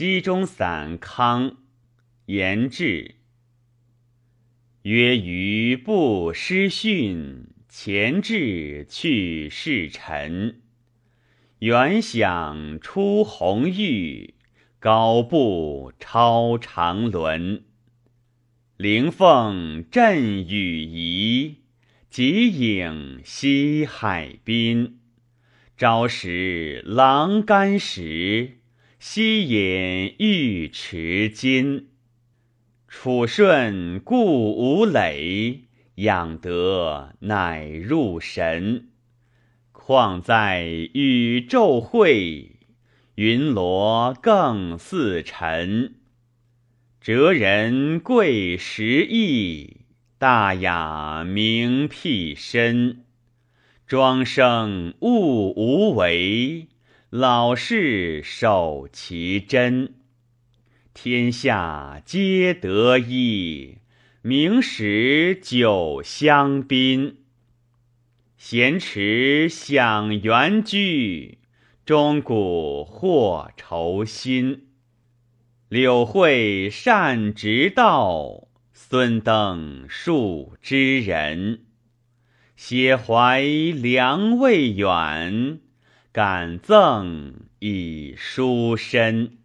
鸡中散康，言志。曰：余不失训，前志去世臣。原想出红玉，高步超长轮。灵凤振羽仪，极影西海滨。朝食琅玕石，夕饮玉池金。楚顺故无累，养德乃入神。况在宇宙会，云罗更似尘。哲人贵识义，大雅明辟身。庄生物无为，老士守其真。天下皆得一，名实久相宾。闲池享园居，钟鼓惑愁心。柳惠善直道，孙登数知人。写怀良未远，感赠以书身。